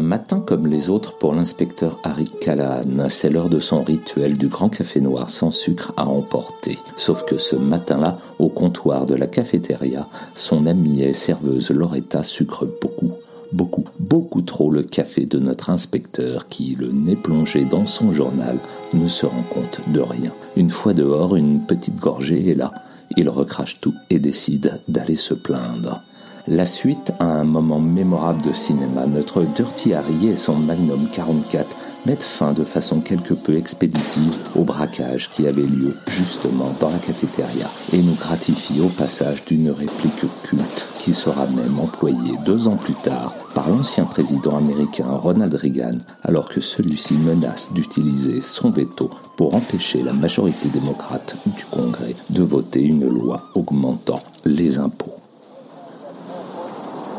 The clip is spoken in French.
matin comme les autres pour l'inspecteur Harry Callahan. C'est l'heure de son rituel du grand café noir sans sucre à emporter. Sauf que ce matin-là, au comptoir de la cafétéria, son amie et serveuse Loretta sucre beaucoup beaucoup, beaucoup trop le café de notre inspecteur qui, le nez plongé dans son journal, ne se rend compte de rien. Une fois dehors, une petite gorgée est là. Il recrache tout et décide d'aller se plaindre. La suite à un moment mémorable de cinéma, notre Dirty Harry et son Magnum 44 mettent fin de façon quelque peu expéditive au braquage qui avait lieu justement dans la cafétéria et nous gratifient au passage d'une réplique culte qui sera même employée deux ans plus tard par l'ancien président américain Ronald Reagan alors que celui-ci menace d'utiliser son veto pour empêcher la majorité démocrate du Congrès de voter une loi augmentant les impôts.